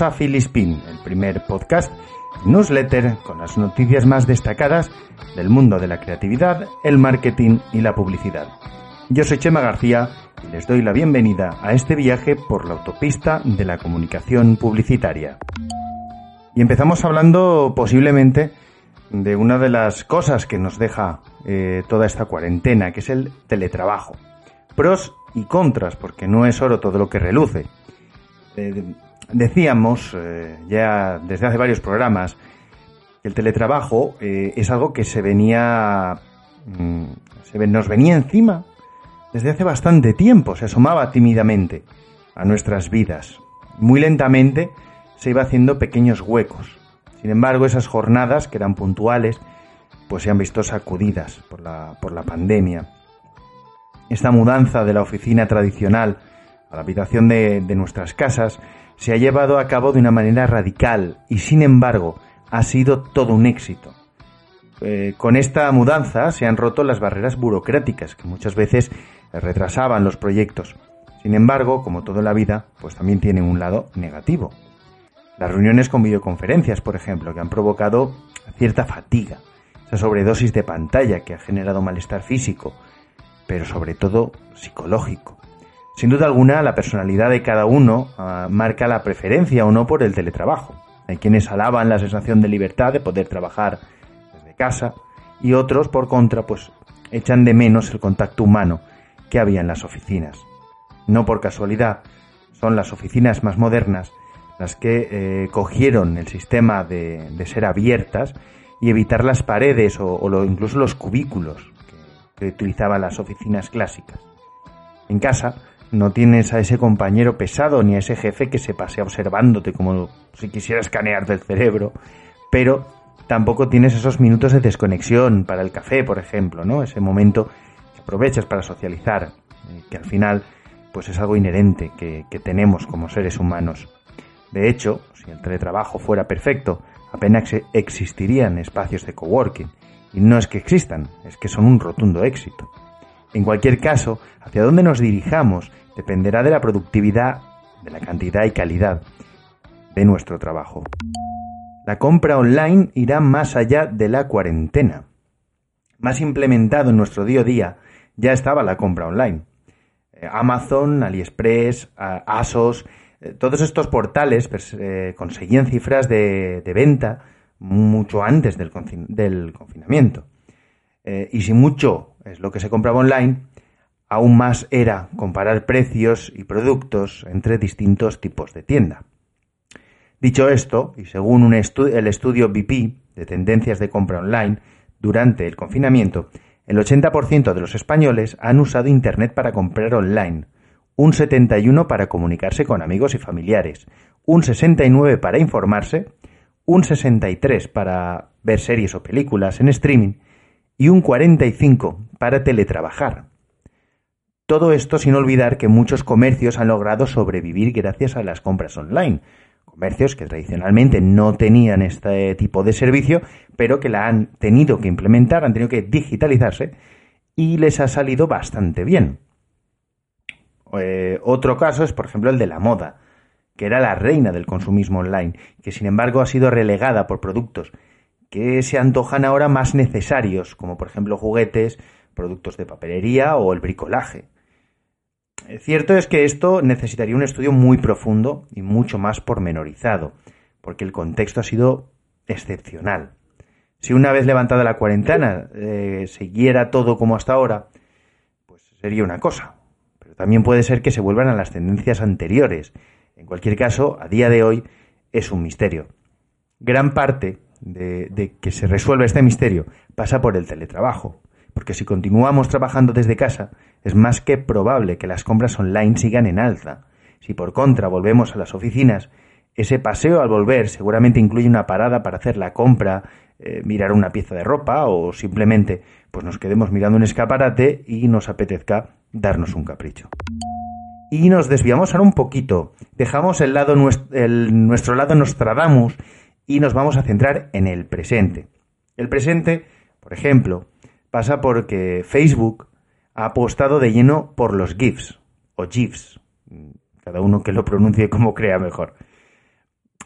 a Filispin, el primer podcast newsletter con las noticias más destacadas del mundo de la creatividad, el marketing y la publicidad. Yo soy Chema García y les doy la bienvenida a este viaje por la autopista de la comunicación publicitaria. Y empezamos hablando posiblemente de una de las cosas que nos deja eh, toda esta cuarentena, que es el teletrabajo. Pros y contras, porque no es oro todo lo que reluce. Eh, decíamos eh, ya desde hace varios programas que el teletrabajo eh, es algo que se venía mm, se nos venía encima desde hace bastante tiempo, se asomaba tímidamente a nuestras vidas. Muy lentamente se iba haciendo pequeños huecos. Sin embargo, esas jornadas que eran puntuales, pues se han visto sacudidas por la, por la pandemia. Esta mudanza de la oficina tradicional a la habitación de, de nuestras casas se ha llevado a cabo de una manera radical y sin embargo ha sido todo un éxito. Eh, con esta mudanza se han roto las barreras burocráticas que muchas veces retrasaban los proyectos. Sin embargo, como todo en la vida, pues también tiene un lado negativo. Las reuniones con videoconferencias, por ejemplo, que han provocado cierta fatiga, esa sobredosis de pantalla que ha generado malestar físico, pero sobre todo psicológico. Sin duda alguna, la personalidad de cada uno ah, marca la preferencia o no por el teletrabajo. Hay quienes alaban la sensación de libertad de poder trabajar desde casa y otros, por contra, pues echan de menos el contacto humano que había en las oficinas. No por casualidad, son las oficinas más modernas las que eh, cogieron el sistema de, ser abiertas y evitar las paredes o, incluso los cubículos que utilizaban las oficinas clásicas. En casa, no tienes a ese compañero pesado ni a ese jefe que se pasea observándote como si quisiera escanear del cerebro, pero tampoco tienes esos minutos de desconexión para el café, por ejemplo, ¿no? Ese momento que aprovechas para socializar, eh, que al final pues es algo inherente que, que tenemos como seres humanos. De hecho, si el teletrabajo fuera perfecto, apenas existirían espacios de coworking. Y no es que existan, es que son un rotundo éxito. En cualquier caso, hacia dónde nos dirijamos dependerá de la productividad, de la cantidad y calidad de nuestro trabajo. La compra online irá más allá de la cuarentena. Más implementado en nuestro día a día ya estaba la compra online. Eh, Amazon, AliExpress, Asos, eh, todos estos portales pues, eh, conseguían cifras de, venta mucho antes del, confinamiento. y si mucho es lo que se compraba online, Aún más era comparar precios y productos entre distintos tipos de tienda. Dicho esto, y según un el estudio BP de tendencias de compra online durante el confinamiento, el 80% de los españoles han usado Internet para comprar online, un 71% para comunicarse con amigos y familiares, un 69% para informarse, un 63% para ver series o películas en streaming y un 45% para teletrabajar. Todo esto sin olvidar que muchos comercios han logrado sobrevivir gracias a las compras online. Comercios que tradicionalmente no tenían este tipo de servicio, pero que la han tenido que implementar, han tenido que digitalizarse y les ha salido bastante bien. Eh, otro caso es, por ejemplo, el de la moda, que era la reina del consumismo online, que sin embargo ha sido relegada por productos que se antojan ahora más necesarios, como por ejemplo juguetes, productos de papelería o el bricolaje. Eh, cierto es que esto necesitaría un estudio muy profundo y mucho más pormenorizado, porque el contexto ha sido excepcional. Si una vez levantada la cuarentena eh, siguiera todo como hasta ahora, pues sería una cosa. Pero también puede ser que se vuelvan a las tendencias anteriores. En cualquier caso, a día de hoy es un misterio. Gran parte de que se resuelva este misterio pasa por el teletrabajo porque si continuamos trabajando desde casa, es más que probable que las compras online sigan en alza. Si por contra volvemos a las oficinas, ese paseo al volver seguramente incluye una parada para hacer la compra, eh, mirar una pieza de ropa o simplemente pues nos quedemos mirando un escaparate y nos apetezca darnos un capricho. Y nos desviamos ahora un poquito, dejamos el lado, nuestro lado Nostradamus y nos vamos a centrar en el presente. El presente, por ejemplo, pasa porque Facebook ha apostado de lleno por los GIFs o GIFs, cada uno que lo pronuncie como crea mejor.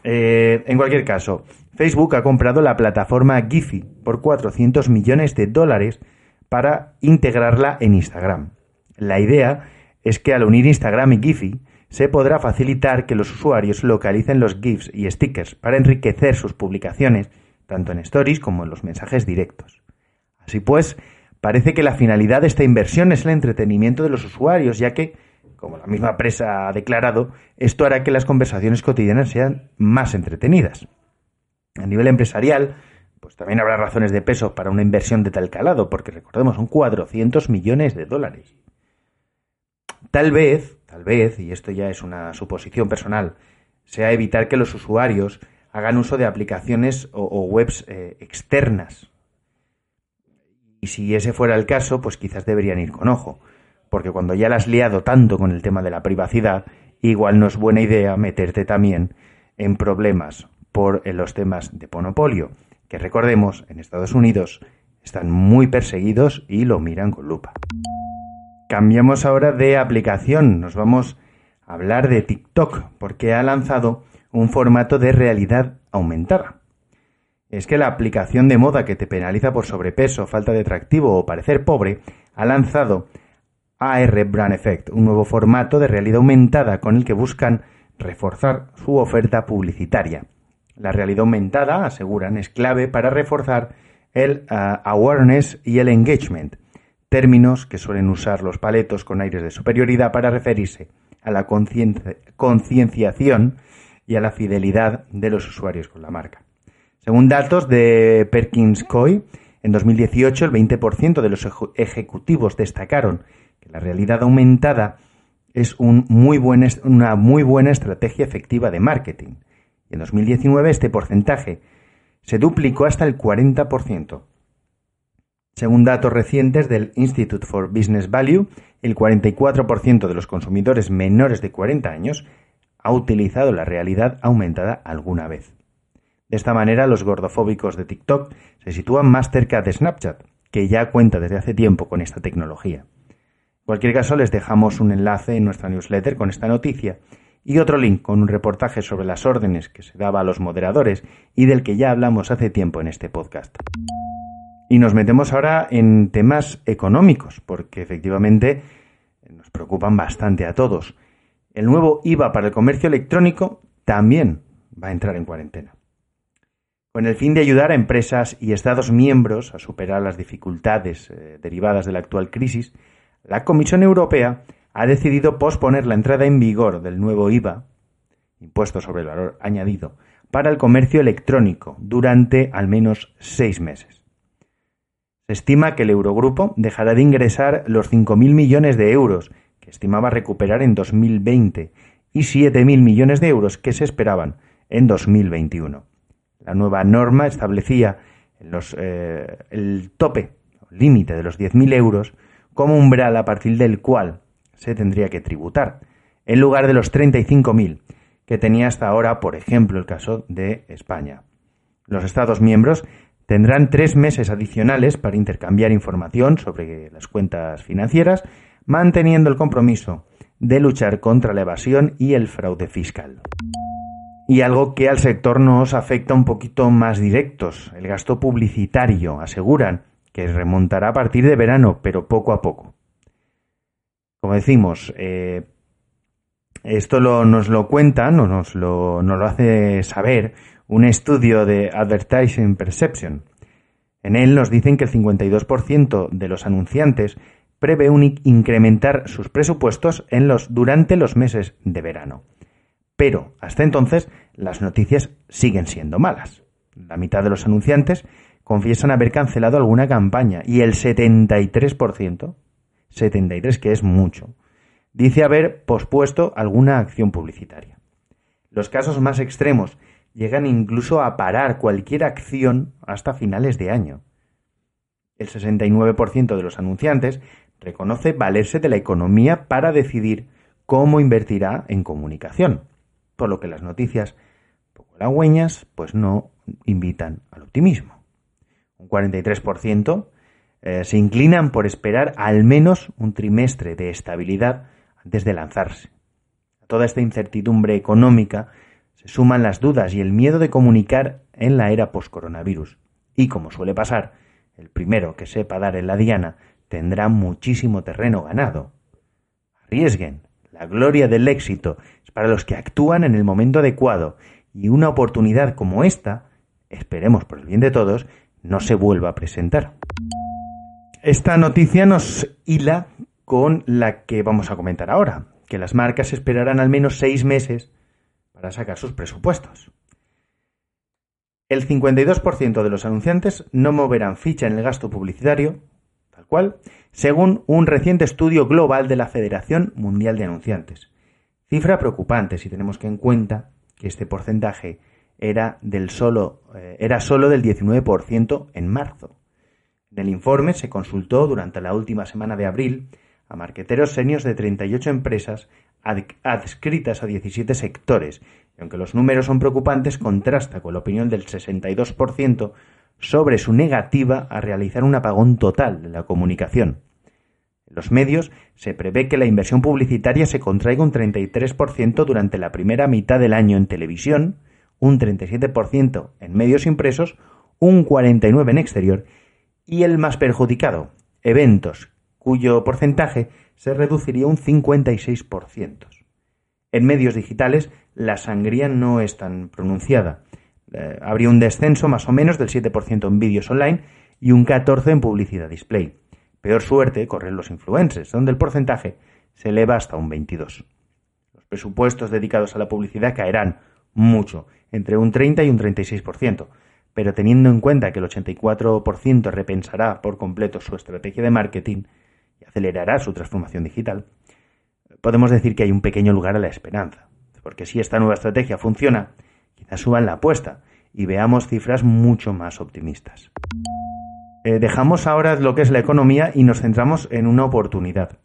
Eh, en cualquier caso, Facebook ha comprado la plataforma Giphy por 400 millones de dólares para integrarla en Instagram. La idea es que al unir Instagram y Giphy se podrá facilitar que los usuarios localicen los GIFs y stickers para enriquecer sus publicaciones, tanto en stories como en los mensajes directos. Así pues, parece que la finalidad de esta inversión es el entretenimiento de los usuarios, ya que, como la misma empresa ha declarado, esto hará que las conversaciones cotidianas sean más entretenidas. A nivel empresarial, pues también habrá razones de peso para una inversión de tal calado, porque recordemos, son 400 millones de dólares. Tal vez, tal vez, y esto ya es una suposición personal, sea evitar que los usuarios hagan uso de aplicaciones o, webs eh, externas. Y si ese fuera el caso, pues quizás deberían ir con ojo, porque cuando ya la has liado tanto con el tema de la privacidad, igual no es buena idea meterte también en problemas por los temas de monopolio, que recordemos, en Estados Unidos están muy perseguidos y lo miran con lupa. Cambiamos ahora de aplicación, nos vamos a hablar de TikTok, porque ha lanzado un formato de realidad aumentada. Es que la aplicación de moda que te penaliza por sobrepeso, falta de atractivo o parecer pobre ha lanzado AR Brand Effect, un nuevo formato de realidad aumentada con el que buscan reforzar su oferta publicitaria. La realidad aumentada, aseguran, es clave para reforzar el ah, awareness y el engagement, términos que suelen usar los paletos con aires de superioridad para referirse a la concienciación y a la fidelidad de los usuarios con la marca. Según datos de Perkins Coy, en 2018 el 20% de los ejecutivos destacaron que la realidad aumentada es una muy buena estrategia efectiva de marketing. Y en 2019 este porcentaje se duplicó hasta el 40%. Según datos recientes del Institute for Business Value, el 44% de los consumidores menores de 40 años ha utilizado la realidad aumentada alguna vez. De esta manera, los gordofóbicos de TikTok se sitúan más cerca de Snapchat, que ya cuenta desde hace tiempo con esta tecnología. En cualquier caso, les dejamos un enlace en nuestra newsletter con esta noticia y otro link con un reportaje sobre las órdenes que se daba a los moderadores y del que ya hablamos hace tiempo en este podcast. Y nos metemos ahora en temas económicos, porque efectivamente nos preocupan bastante a todos el nuevo IVA para el comercio electrónico también va a entrar en cuarentena. Con el fin de ayudar a empresas y Estados miembros a superar las dificultades eh, derivadas de la actual crisis, la Comisión Europea ha decidido posponer la entrada en vigor del nuevo IVA, impuesto sobre el valor añadido, para el comercio electrónico durante al menos seis meses. Se estima que el Eurogrupo dejará de ingresar los 5.000 millones de euros estimaba recuperar en 2020 y 7.000 millones de euros que se esperaban en 2021. La nueva norma establecía eh, el tope, límite de los 10.000 euros, como umbral a partir del cual se tendría que tributar, en lugar de los 35.000 que tenía hasta ahora, por ejemplo, el caso de España. Los Estados miembros tendrán tres meses adicionales para intercambiar información sobre las cuentas financieras manteniendo el compromiso de luchar contra la evasión y el fraude fiscal. Y algo que al sector nos afecta un poquito más directos, el gasto publicitario, aseguran que remontará a partir de verano, pero poco a poco. Como decimos, eh, esto nos lo cuentan o nos lo, hace saber un estudio de Advertising Perception. En él nos dicen que el 52% de los anunciantes prevé incrementar sus presupuestos en los, durante los meses de verano. Pero hasta entonces las noticias siguen siendo malas. La mitad de los anunciantes confiesan haber cancelado alguna campaña y el 73%, 73 que es mucho, dice haber pospuesto alguna acción publicitaria. Los casos más extremos llegan incluso a parar cualquier acción hasta finales de año. El 69% de los anunciantes reconoce valerse de la economía para decidir cómo invertirá en comunicación, por lo que las noticias poco halagüeñas pues no invitan al optimismo. Un 43% eh, se inclinan por esperar al menos un trimestre de estabilidad antes de lanzarse. A toda esta incertidumbre económica se suman las dudas y el miedo de comunicar en la era post-coronavirus. Y como suele pasar, el primero que sepa dar en la diana tendrá muchísimo terreno ganado. Arriesguen. La gloria del éxito para los que actúan en el momento adecuado y una oportunidad como esta, esperemos por el bien de todos, no se vuelva a presentar. Esta noticia nos hila con la que vamos a comentar ahora, que las marcas esperarán al menos seis meses para sacar sus presupuestos. El 52% de los anunciantes no moverán ficha en el gasto publicitario, tal cual, según un reciente estudio global de la Federación Mundial de Anunciantes. Cifra preocupante si tenemos que en cuenta que este porcentaje era, del solo, eh, era solo del 19% en marzo. En el informe se consultó durante la última semana de abril a marqueteros senios de 38 empresas adscritas a 17 sectores, y aunque los números son preocupantes, contrasta con la opinión del 62% sobre su negativa a realizar un apagón total de la comunicación. Los medios se prevé que la inversión publicitaria se contraiga un 33% durante la primera mitad del año en televisión, un 37% en medios impresos, un 49% en exterior y el más perjudicado, eventos, cuyo porcentaje se reduciría un 56%. En medios digitales, la sangría no es tan pronunciada. Eh, habría un descenso más o menos del 7% en vídeos online y un 14% en publicidad display. Peor suerte corren los influencers, donde el porcentaje se eleva hasta un 22%. Los presupuestos dedicados a la publicidad caerán mucho, entre un 30 y un 36%, pero teniendo en cuenta que el 84% repensará por completo su estrategia de marketing, y acelerará su transformación digital, podemos decir que hay un pequeño lugar a la esperanza. Porque si esta nueva estrategia funciona, quizás suban la apuesta y veamos cifras mucho más optimistas. Eh, dejamos ahora lo que es la economía y nos centramos en una oportunidad.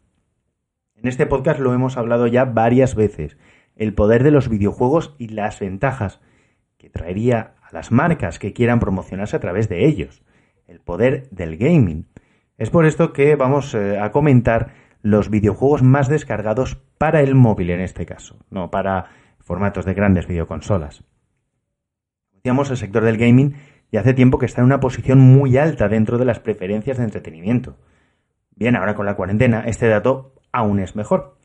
En este podcast lo hemos hablado ya varias veces, el poder de los videojuegos y las ventajas que traería a las marcas que quieran promocionarse a través de ellos, el poder del gaming. Es por esto que vamos eh, a comentar los videojuegos más descargados para el móvil en este caso, no para formatos de grandes videoconsolas. Decíamos, el sector del gaming ya hace tiempo que está en una posición muy alta dentro de las preferencias de entretenimiento. Bien, ahora con la cuarentena este dato aún es mejor.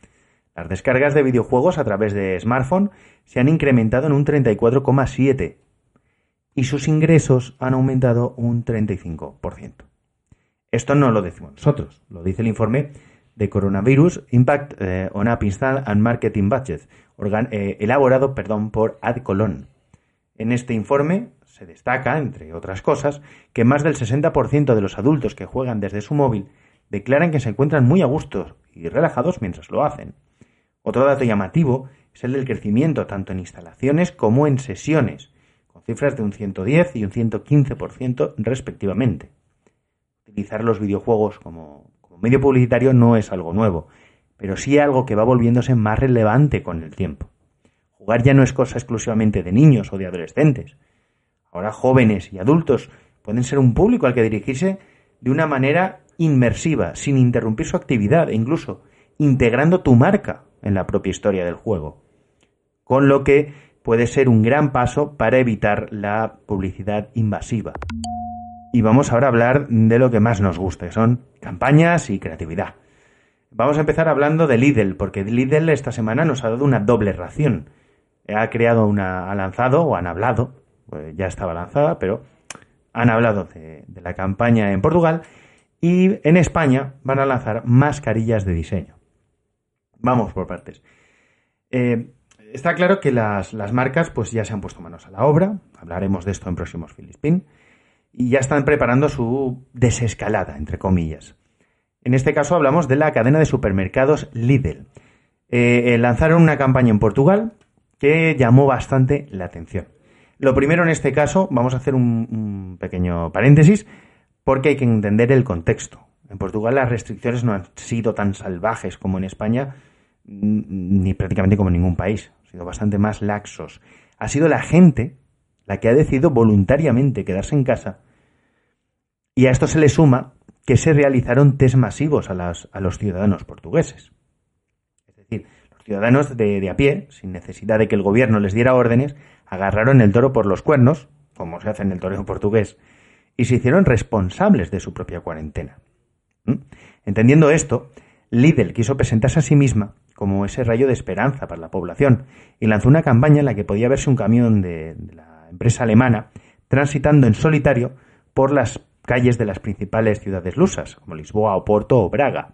Las descargas de videojuegos a través de smartphone se han incrementado en un 34,7 y sus ingresos han aumentado un 35%. Esto no lo decimos nosotros, lo dice el informe de Coronavirus Impact eh, on App Install and Marketing Budget, eh, elaborado perdón, por Adcolon. En este informe se destaca, entre otras cosas, que más del 60% de los adultos que juegan desde su móvil declaran que se encuentran muy a gusto y relajados mientras lo hacen. Otro dato llamativo es el del crecimiento tanto en instalaciones como en sesiones, con cifras de un 110 y un 115% respectivamente utilizar los videojuegos como, medio publicitario no es algo nuevo, pero sí algo que va volviéndose más relevante con el tiempo. Jugar ya no es cosa exclusivamente de niños o de adolescentes. Ahora jóvenes y adultos pueden ser un público al que dirigirse de una manera inmersiva, sin interrumpir su actividad e incluso integrando tu marca en la propia historia del juego. Con lo que puede ser un gran paso para evitar la publicidad invasiva. Y vamos ahora a hablar de lo que más nos gusta, que son campañas y creatividad. Vamos a empezar hablando de Lidl, porque Lidl esta semana nos ha dado una doble ración. Ha creado una, ha lanzado o han hablado, pues ya estaba lanzada, pero han hablado de, la campaña en Portugal y en España van a lanzar mascarillas de diseño. Vamos por partes. Eh, está claro que las, marcas pues ya se han puesto manos a la obra, hablaremos de esto en próximos Filispín y ya están preparando su desescalada, entre comillas. En este caso hablamos de la cadena de supermercados Lidl. Eh, eh, lanzaron una campaña en Portugal que llamó bastante la atención. Lo primero en este caso, vamos a hacer un, pequeño paréntesis, porque hay que entender el contexto. En Portugal las restricciones no han sido tan salvajes como en España, ni prácticamente como en ningún país. Han sido bastante más laxos. Ha sido la gente la que ha decidido voluntariamente quedarse en casa. Y a esto se le suma que se realizaron test masivos a, a los ciudadanos portugueses. Es decir, los ciudadanos de, de a pie, sin necesidad de que el gobierno les diera órdenes, agarraron el toro por los cuernos, como se hace en el toreo portugués, y se hicieron responsables de su propia cuarentena. ¿Mm? Entendiendo esto, Lidl quiso presentarse a sí misma como ese rayo de esperanza para la población y lanzó una campaña en la que podía verse un camión de, la empresa alemana transitando en solitario por las calles de las principales ciudades lusas, como Lisboa, Oporto o Braga.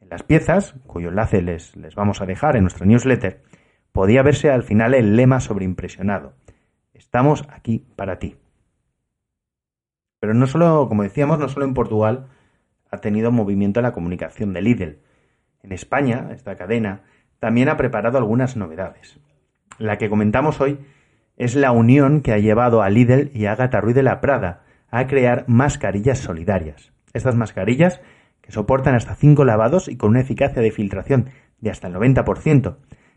En las piezas, cuyo enlace les, les vamos a dejar en nuestra newsletter, podía verse al final el lema sobreimpresionado. Estamos aquí para ti. Pero no solo, como decíamos, no solo en Portugal ha tenido movimiento en la comunicación de Lidl. En España, esta cadena, también ha preparado algunas novedades. La que comentamos hoy es la unión que ha llevado a Lidl y a Agatha Ruiz de la Prada a crear mascarillas solidarias. Estas mascarillas, que soportan hasta 5 lavados y con una eficacia de filtración de hasta el 90%,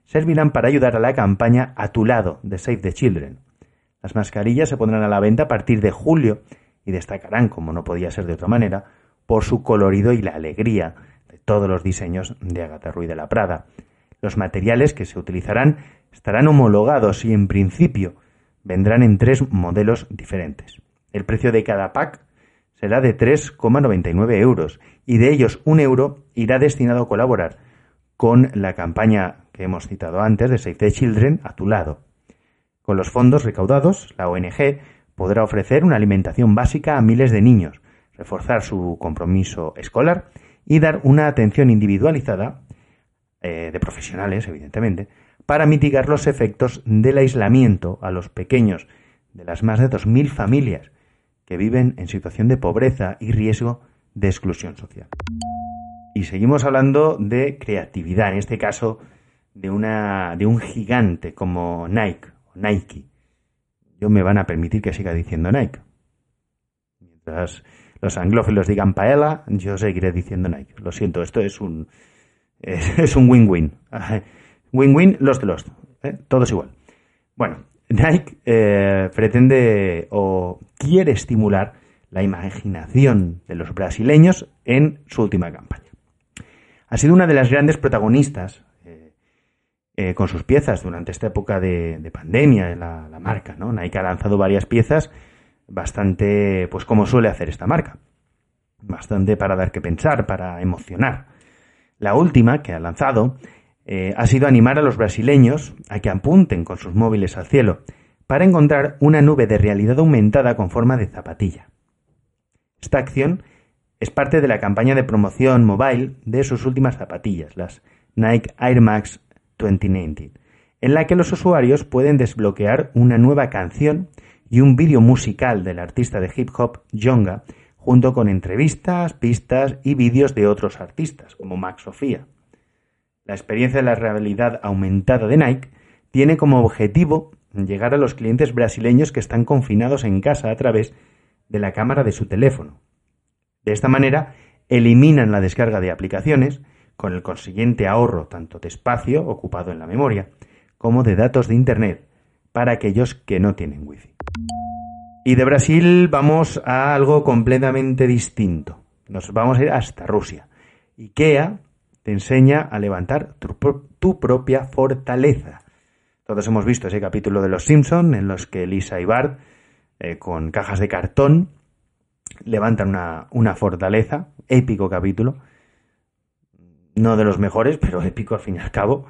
servirán para ayudar a la campaña A tu lado de Save the Children. Las mascarillas se pondrán a la venta a partir de julio y destacarán, como no podía ser de otra manera, por su colorido y la alegría de todos los diseños de Agatha Ruiz de la Prada. Los materiales que se utilizarán estarán homologados y en principio vendrán en tres modelos diferentes. El precio de cada pack será de 3,99 euros y de ellos un euro irá destinado a colaborar con la campaña que hemos citado antes de Save the Children a tu lado. Con los fondos recaudados, la ONG podrá ofrecer una alimentación básica a miles de niños, reforzar su compromiso escolar y dar una atención individualizada, eh, de profesionales, evidentemente, para mitigar los efectos del aislamiento a los pequeños de las más de 2.000 familias que viven en situación de pobreza y riesgo de exclusión social. Y seguimos hablando de creatividad, en este caso de, una, de un gigante como Nike o Nike. Yo me van a permitir que siga diciendo Nike. Mientras los anglófilos digan paella, yo seguiré diciendo Nike. Lo siento, esto es un es un win-win. Win-win, los de los. ¿eh? Todos igual. Bueno, Nike eh, pretende o quiere estimular la imaginación de los brasileños en su última campaña. Ha sido una de las grandes protagonistas eh, con sus piezas durante esta época de, pandemia, la, la, marca. ¿no? Nike ha lanzado varias piezas bastante, pues como suele hacer esta marca. Bastante para dar que pensar, para emocionar. La última que ha lanzado eh, ha sido animar a los brasileños a que apunten con sus móviles al cielo para encontrar una nube de realidad aumentada con forma de zapatilla. Esta acción es parte de la campaña de promoción mobile de sus últimas zapatillas, las Nike Air Max 2019, en la que los usuarios pueden desbloquear una nueva canción y un vídeo musical del artista de hip hop Jonga, junto con entrevistas, pistas y vídeos de otros artistas, como Max Sofía. La experiencia de la realidad aumentada de Nike tiene como objetivo llegar a los clientes brasileños que están confinados en casa a través de la cámara de su teléfono. De esta manera, eliminan la descarga de aplicaciones, con el consiguiente ahorro tanto de espacio ocupado en la memoria como de datos de Internet para aquellos que no tienen wifi. Y de Brasil vamos a algo completamente distinto. Nos vamos a ir hasta Rusia. IKEA te enseña a levantar tu, propia fortaleza. Todos hemos visto ese capítulo de Los Simpson en los que Lisa y Bart, eh, con cajas de cartón, levantan una, una fortaleza. Épico capítulo. No de los mejores, pero épico al fin y al cabo.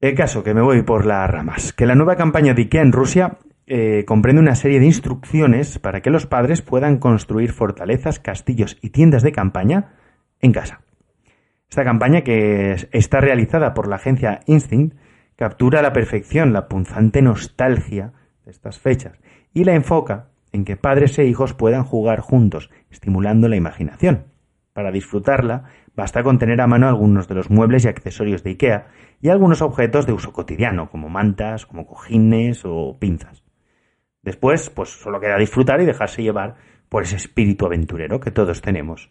El caso, que me voy por las ramas, que la nueva campaña de IKEA en Rusia eh, comprende una serie de instrucciones para que los padres puedan construir fortalezas, castillos y tiendas de campaña en casa. Esta campaña, que está realizada por la agencia Instinct, captura a la perfección la punzante nostalgia de estas fechas y la enfoca en que padres e hijos puedan jugar juntos, estimulando la imaginación. Para disfrutarla, basta con tener a mano algunos de los muebles y accesorios de IKEA y algunos objetos de uso cotidiano, como mantas, como cojines o pinzas. Después, pues solo queda disfrutar y dejarse llevar por ese espíritu aventurero que todos tenemos.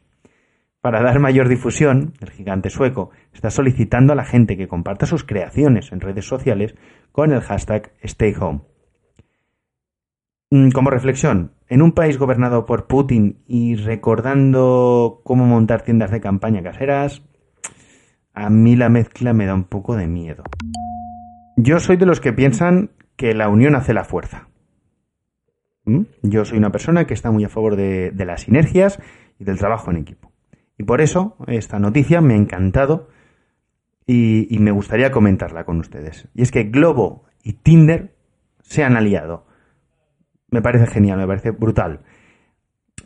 Para dar mayor difusión, el gigante sueco está solicitando a la gente que comparta sus creaciones en redes sociales con el hashtag StayHome. Mm, como reflexión, en un país gobernado por Putin y recordando cómo montar tiendas de campaña caseras, a mí la mezcla me da un poco de miedo. Yo soy de los que piensan que la unión hace la fuerza. ¿Mm? Yo soy una persona que está muy a favor de, las sinergias y del trabajo en equipo. Y por eso esta noticia me ha encantado y, y, me gustaría comentarla con ustedes. Y es que Globo y Tinder se han aliado. Me parece genial, me parece brutal.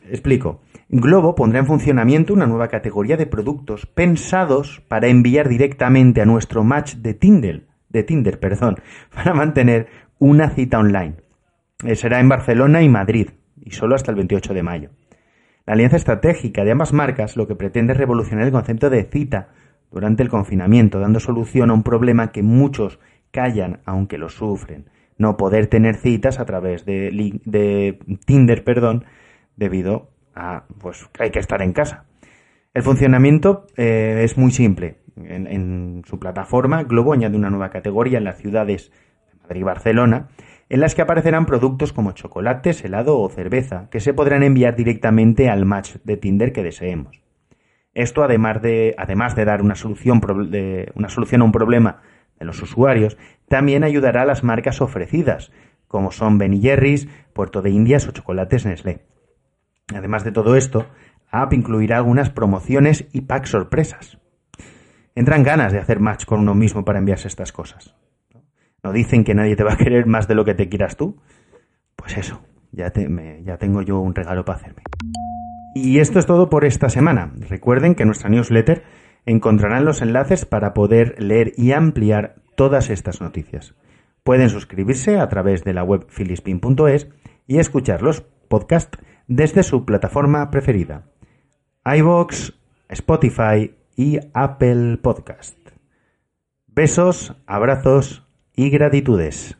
Explico. Globo pondrá en funcionamiento una nueva categoría de productos pensados para enviar directamente a nuestro match de Tinder, de Tinder, perdón, para mantener una cita online. Eh, será en Barcelona y Madrid, y solo hasta el 28 de mayo. La alianza estratégica de ambas marcas lo que pretende es revolucionar el concepto de cita durante el confinamiento, dando solución a un problema que muchos callan aunque lo sufren, no poder tener citas a través de, de Tinder, perdón, debido a pues que hay que estar en casa. El funcionamiento eh, es muy simple. En, su plataforma, Globo añade una nueva categoría en las ciudades de Madrid y Barcelona, en las que aparecerán productos como chocolates, helado o cerveza, que se podrán enviar directamente al match de Tinder que deseemos. Esto, además de, además de dar una solución, una solución a un problema de los usuarios, también ayudará a las marcas ofrecidas, como son Ben Jerry's, Puerto de Indias o Chocolates Nestlé. Además de todo esto, app incluirá algunas promociones y packs sorpresas. Entran ganas de hacer match con uno mismo para enviarse estas cosas. ¿No dicen que nadie te va a querer más de lo que te quieras tú? Pues eso, ya, ya tengo yo un regalo para hacerme. Y esto es todo por esta semana. Recuerden que en nuestra newsletter encontrarán los enlaces para poder leer y ampliar todas estas noticias. Pueden suscribirse a través de la web filispin.es y escuchar los podcasts desde su plataforma preferida, iVoox, Spotify y Apple Podcast. Besos, abrazos y gratitudes.